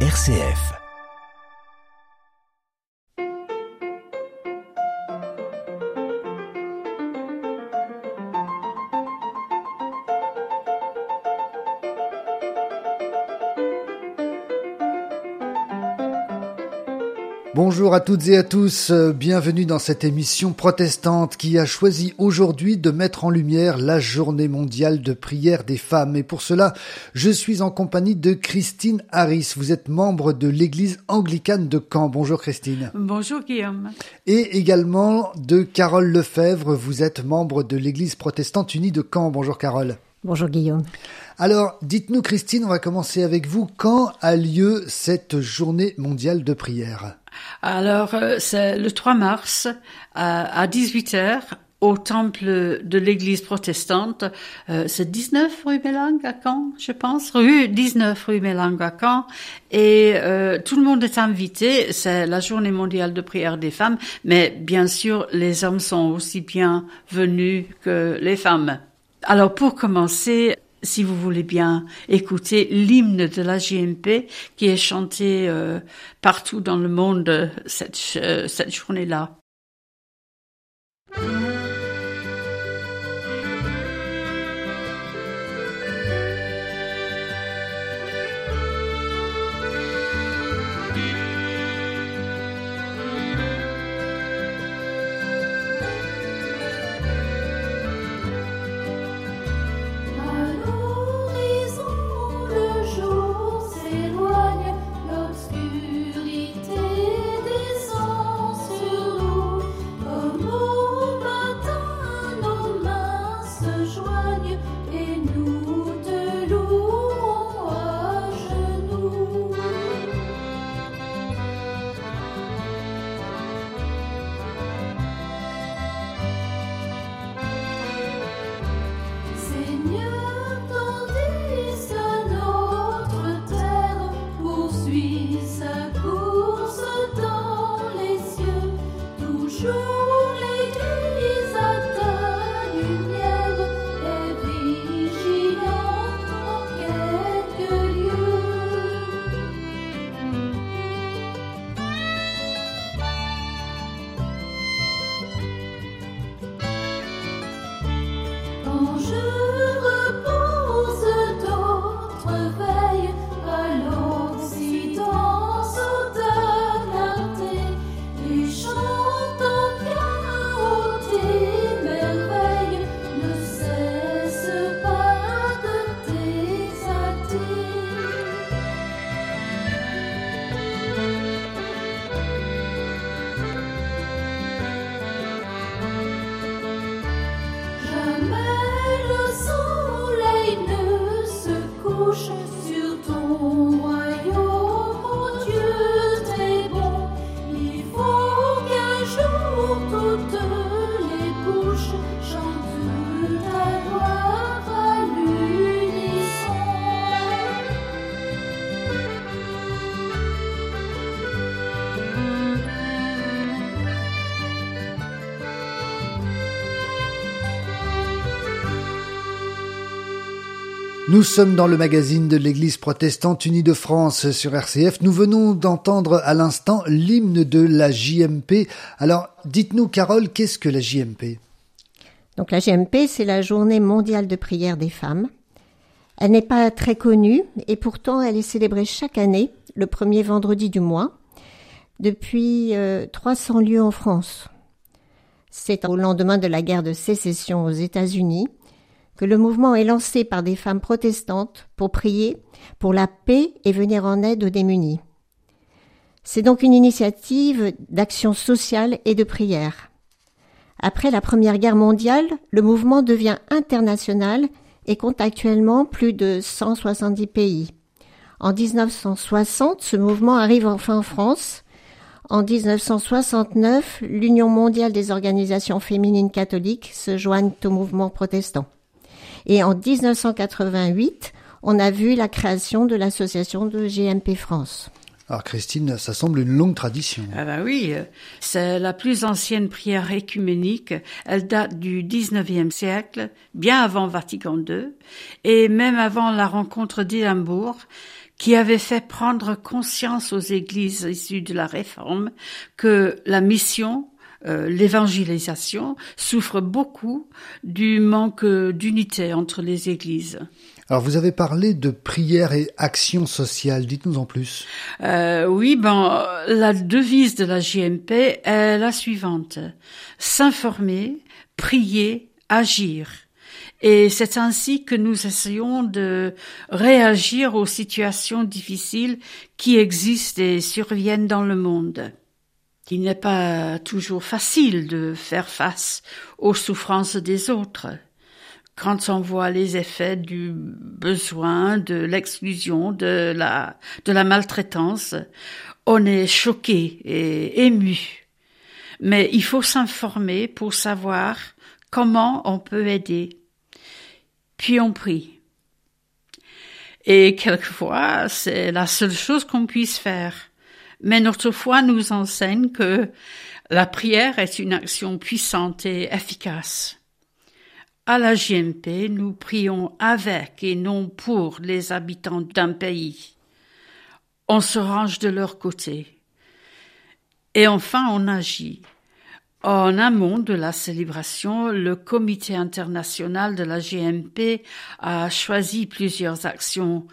RCF. Bonjour à toutes et à tous, euh, bienvenue dans cette émission protestante qui a choisi aujourd'hui de mettre en lumière la journée mondiale de prière des femmes. Et pour cela, je suis en compagnie de Christine Harris. Vous êtes membre de l'église anglicane de Caen. Bonjour Christine. Bonjour Guillaume. Et également de Carole Lefebvre. Vous êtes membre de l'église protestante unie de Caen. Bonjour Carole. Bonjour Guillaume. Alors, dites-nous Christine, on va commencer avec vous. Quand a lieu cette journée mondiale de prière? Alors, euh, c'est le 3 mars à 18h au temple de l'église protestante. Euh, c'est 19 rue Mélange à Caen, je pense. Rue 19 rue Mélange à Caen. Et euh, tout le monde est invité. C'est la journée mondiale de prière des femmes. Mais bien sûr, les hommes sont aussi bien venus que les femmes. Alors pour commencer, si vous voulez bien écouter l'hymne de la JMP qui est chanté euh, partout dans le monde cette, euh, cette journée-là. Nous sommes dans le magazine de l'Église protestante unie de France sur RCF. Nous venons d'entendre à l'instant l'hymne de la JMP. Alors, dites-nous, Carole, qu'est-ce que la JMP Donc la JMP, c'est la Journée mondiale de prière des femmes. Elle n'est pas très connue et pourtant elle est célébrée chaque année, le premier vendredi du mois, depuis 300 euh, lieux en France. C'est au lendemain de la guerre de sécession aux États-Unis que le mouvement est lancé par des femmes protestantes pour prier pour la paix et venir en aide aux démunis. C'est donc une initiative d'action sociale et de prière. Après la Première Guerre mondiale, le mouvement devient international et compte actuellement plus de 170 pays. En 1960, ce mouvement arrive enfin en France. En 1969, l'Union mondiale des organisations féminines catholiques se joignent au mouvement protestant. Et en 1988, on a vu la création de l'association de GMP France. Alors Christine, ça semble une longue tradition. Ah bah oui, c'est la plus ancienne prière écuménique. Elle date du 19e siècle, bien avant Vatican II, et même avant la rencontre d'Édimbourg, qui avait fait prendre conscience aux églises issues de la Réforme que la mission euh, l'évangélisation souffre beaucoup du manque d'unité entre les églises. Alors vous avez parlé de prière et action sociale, dites-nous en plus. Euh, oui, ben la devise de la JMP est la suivante s'informer, prier, agir. Et c'est ainsi que nous essayons de réagir aux situations difficiles qui existent et surviennent dans le monde. Il n'est pas toujours facile de faire face aux souffrances des autres quand on voit les effets du besoin, de l'exclusion, de la, de la maltraitance, on est choqué et ému. Mais il faut s'informer pour savoir comment on peut aider. Puis on prie. Et quelquefois, c'est la seule chose qu'on puisse faire. Mais notre foi nous enseigne que la prière est une action puissante et efficace. À la GMP, nous prions avec et non pour les habitants d'un pays. On se range de leur côté. Et enfin, on agit. En amont de la célébration, le Comité international de la GMP a choisi plusieurs actions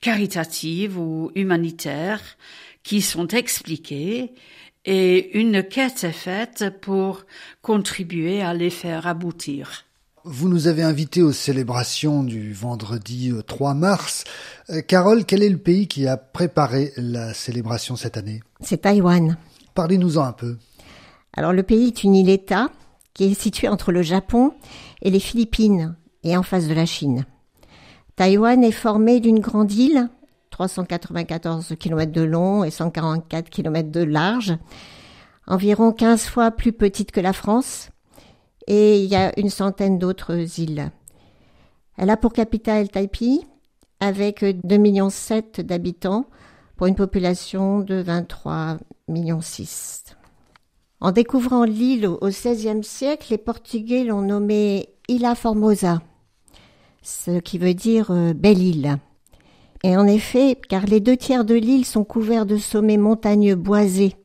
caritatives ou humanitaires qui sont expliquées et une quête est faite pour contribuer à les faire aboutir. Vous nous avez invités aux célébrations du vendredi 3 euh, mars. Euh, Carole, quel est le pays qui a préparé la célébration cette année? C'est Taïwan. Parlez-nous-en un peu. Alors le pays est une île-État qui est située entre le Japon et les Philippines et en face de la Chine. Taïwan est formé d'une grande île, 394 km de long et 144 km de large, environ 15 fois plus petite que la France, et il y a une centaine d'autres îles. Elle a pour capitale Taipei avec 2,7 millions d'habitants pour une population de 23,6 millions. En découvrant l'île au XVIe siècle, les Portugais l'ont nommée Ilha Formosa, ce qui veut dire euh, belle île. Et en effet, car les deux tiers de l'île sont couverts de sommets montagneux boisés,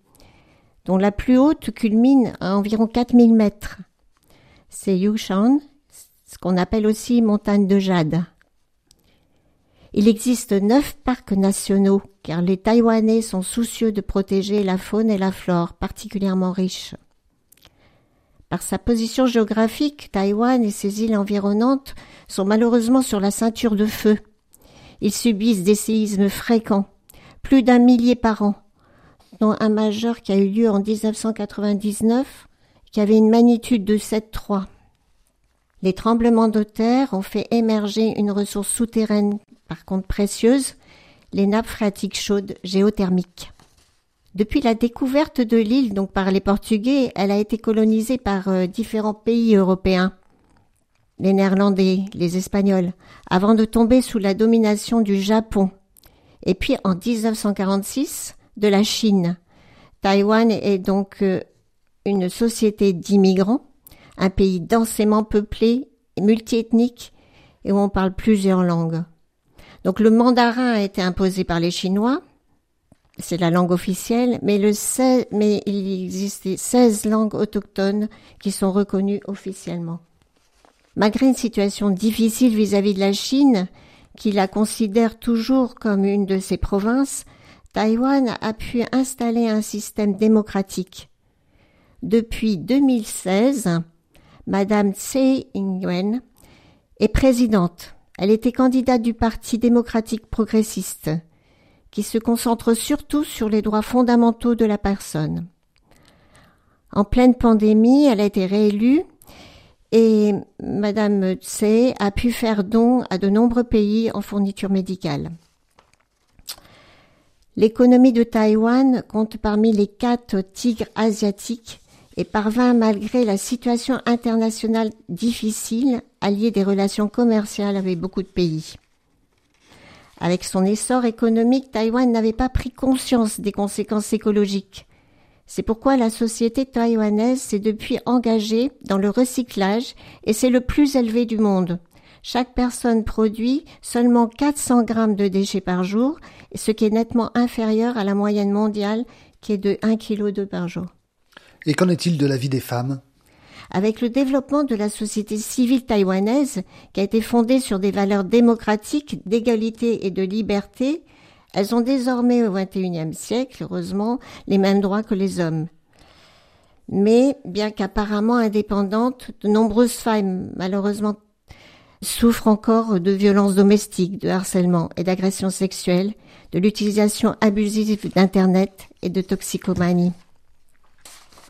dont la plus haute culmine à environ 4000 mètres c'est Yushan, ce qu'on appelle aussi montagne de jade. Il existe neuf parcs nationaux car les Taïwanais sont soucieux de protéger la faune et la flore particulièrement riches. Par sa position géographique, Taïwan et ses îles environnantes sont malheureusement sur la ceinture de feu. Ils subissent des séismes fréquents, plus d'un millier par an, dont un majeur qui a eu lieu en 1999 qui avait une magnitude de 7,3. Les tremblements de terre ont fait émerger une ressource souterraine, par contre précieuse, les nappes phréatiques chaudes géothermiques. Depuis la découverte de l'île donc par les Portugais, elle a été colonisée par euh, différents pays européens, les Néerlandais, les Espagnols, avant de tomber sous la domination du Japon. Et puis en 1946, de la Chine. Taïwan est donc euh, une société d'immigrants, un pays densément peuplé, multiethnique et où on parle plusieurs langues. Donc le mandarin a été imposé par les Chinois, c'est la langue officielle, mais, le mais il existe 16 langues autochtones qui sont reconnues officiellement. Malgré une situation difficile vis-à-vis de la Chine, qui la considère toujours comme une de ses provinces, Taïwan a pu installer un système démocratique depuis 2016, Madame Tsai Ing-wen est présidente. Elle était candidate du Parti démocratique progressiste, qui se concentre surtout sur les droits fondamentaux de la personne. En pleine pandémie, elle a été réélue et Madame Tsai a pu faire don à de nombreux pays en fourniture médicale. L'économie de Taïwan compte parmi les quatre tigres asiatiques et parvint, malgré la situation internationale difficile, à lier des relations commerciales avec beaucoup de pays. Avec son essor économique, Taïwan n'avait pas pris conscience des conséquences écologiques. C'est pourquoi la société taïwanaise s'est depuis engagée dans le recyclage et c'est le plus élevé du monde. Chaque personne produit seulement 400 grammes de déchets par jour, ce qui est nettement inférieur à la moyenne mondiale qui est de 1,2 kg par jour. Et qu'en est-il de la vie des femmes? Avec le développement de la société civile taïwanaise, qui a été fondée sur des valeurs démocratiques, d'égalité et de liberté, elles ont désormais au XXIe siècle, heureusement, les mêmes droits que les hommes. Mais, bien qu'apparemment indépendantes, de nombreuses femmes, malheureusement, souffrent encore de violences domestiques, de harcèlement et d'agressions sexuelles, de l'utilisation abusive d'Internet et de toxicomanie.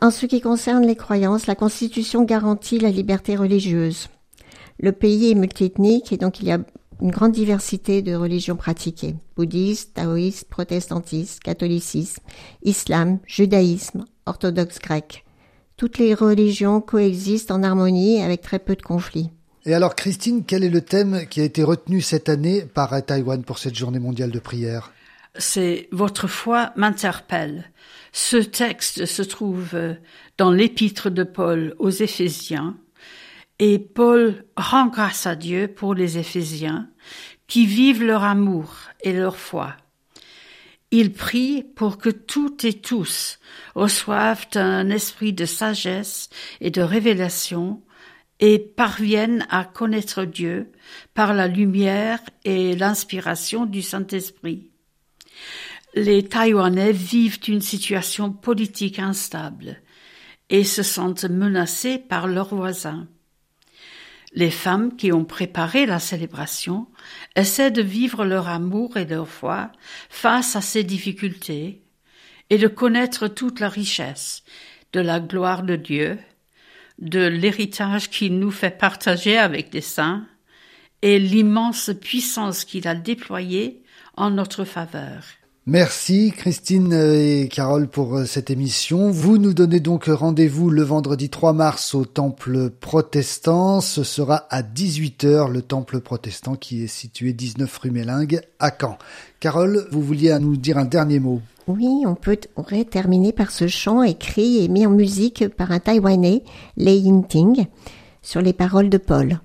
En ce qui concerne les croyances, la Constitution garantit la liberté religieuse. Le pays est multiethnique et donc il y a une grande diversité de religions pratiquées. Bouddhiste, taoïste, protestantisme, catholicisme, islam, judaïsme, orthodoxe grec. Toutes les religions coexistent en harmonie avec très peu de conflits. Et alors Christine, quel est le thème qui a été retenu cette année par Taïwan pour cette journée mondiale de prière? C'est Votre foi m'interpelle. Ce texte se trouve dans l'épître de Paul aux Éphésiens, et Paul rend grâce à Dieu pour les Éphésiens qui vivent leur amour et leur foi. Il prie pour que toutes et tous reçoivent un esprit de sagesse et de révélation et parviennent à connaître Dieu par la lumière et l'inspiration du Saint-Esprit les Taïwanais vivent une situation politique instable et se sentent menacés par leurs voisins. Les femmes qui ont préparé la célébration essaient de vivre leur amour et leur foi face à ces difficultés et de connaître toute la richesse de la gloire de Dieu, de l'héritage qu'il nous fait partager avec les saints et l'immense puissance qu'il a déployée en notre faveur. Merci Christine et Carole pour euh, cette émission. Vous nous donnez donc rendez-vous le vendredi 3 mars au temple protestant. Ce sera à 18h le temple protestant qui est situé 19 rue Mélingue à Caen. Carole, vous vouliez nous dire un dernier mot? Oui, on peut aurait terminer par ce chant écrit et mis en musique par un Taïwanais, Lei Yingting, sur les paroles de Paul.